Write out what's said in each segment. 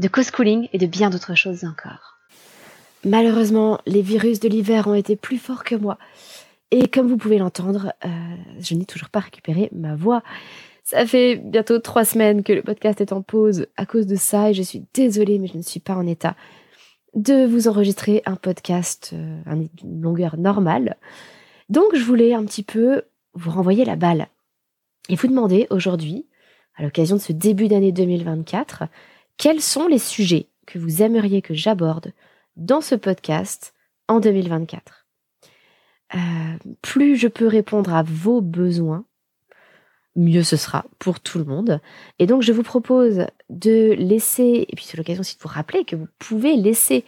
de co-schooling et de bien d'autres choses encore. Malheureusement, les virus de l'hiver ont été plus forts que moi. Et comme vous pouvez l'entendre, euh, je n'ai toujours pas récupéré ma voix. Ça fait bientôt trois semaines que le podcast est en pause à cause de ça et je suis désolée, mais je ne suis pas en état de vous enregistrer un podcast euh, à une longueur normale. Donc je voulais un petit peu vous renvoyer la balle et vous demander aujourd'hui, à l'occasion de ce début d'année 2024, quels sont les sujets que vous aimeriez que j'aborde dans ce podcast en 2024. Euh, plus je peux répondre à vos besoins, mieux ce sera pour tout le monde. Et donc je vous propose de laisser, et puis c'est l'occasion aussi de vous rappeler que vous pouvez laisser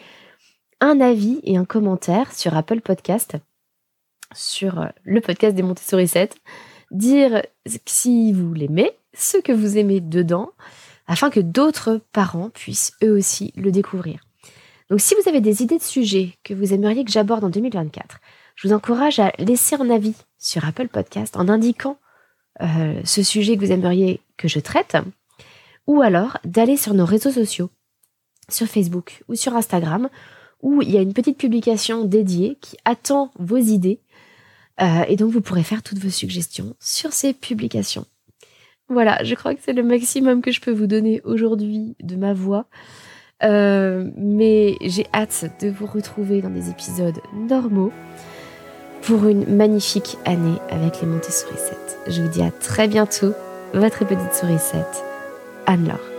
un avis et un commentaire sur Apple Podcast, sur le podcast des Montessori 7, dire si vous l'aimez, ce que vous aimez dedans, afin que d'autres parents puissent eux aussi le découvrir. Donc si vous avez des idées de sujets que vous aimeriez que j'aborde en 2024, je vous encourage à laisser un avis sur Apple Podcast en indiquant euh, ce sujet que vous aimeriez que je traite, ou alors d'aller sur nos réseaux sociaux, sur Facebook ou sur Instagram, où il y a une petite publication dédiée qui attend vos idées, euh, et donc vous pourrez faire toutes vos suggestions sur ces publications. Voilà, je crois que c'est le maximum que je peux vous donner aujourd'hui de ma voix. Euh, mais j'ai hâte de vous retrouver dans des épisodes normaux pour une magnifique année avec les Montessori 7. Je vous dis à très bientôt, votre petite sourisette, Anne-Laure.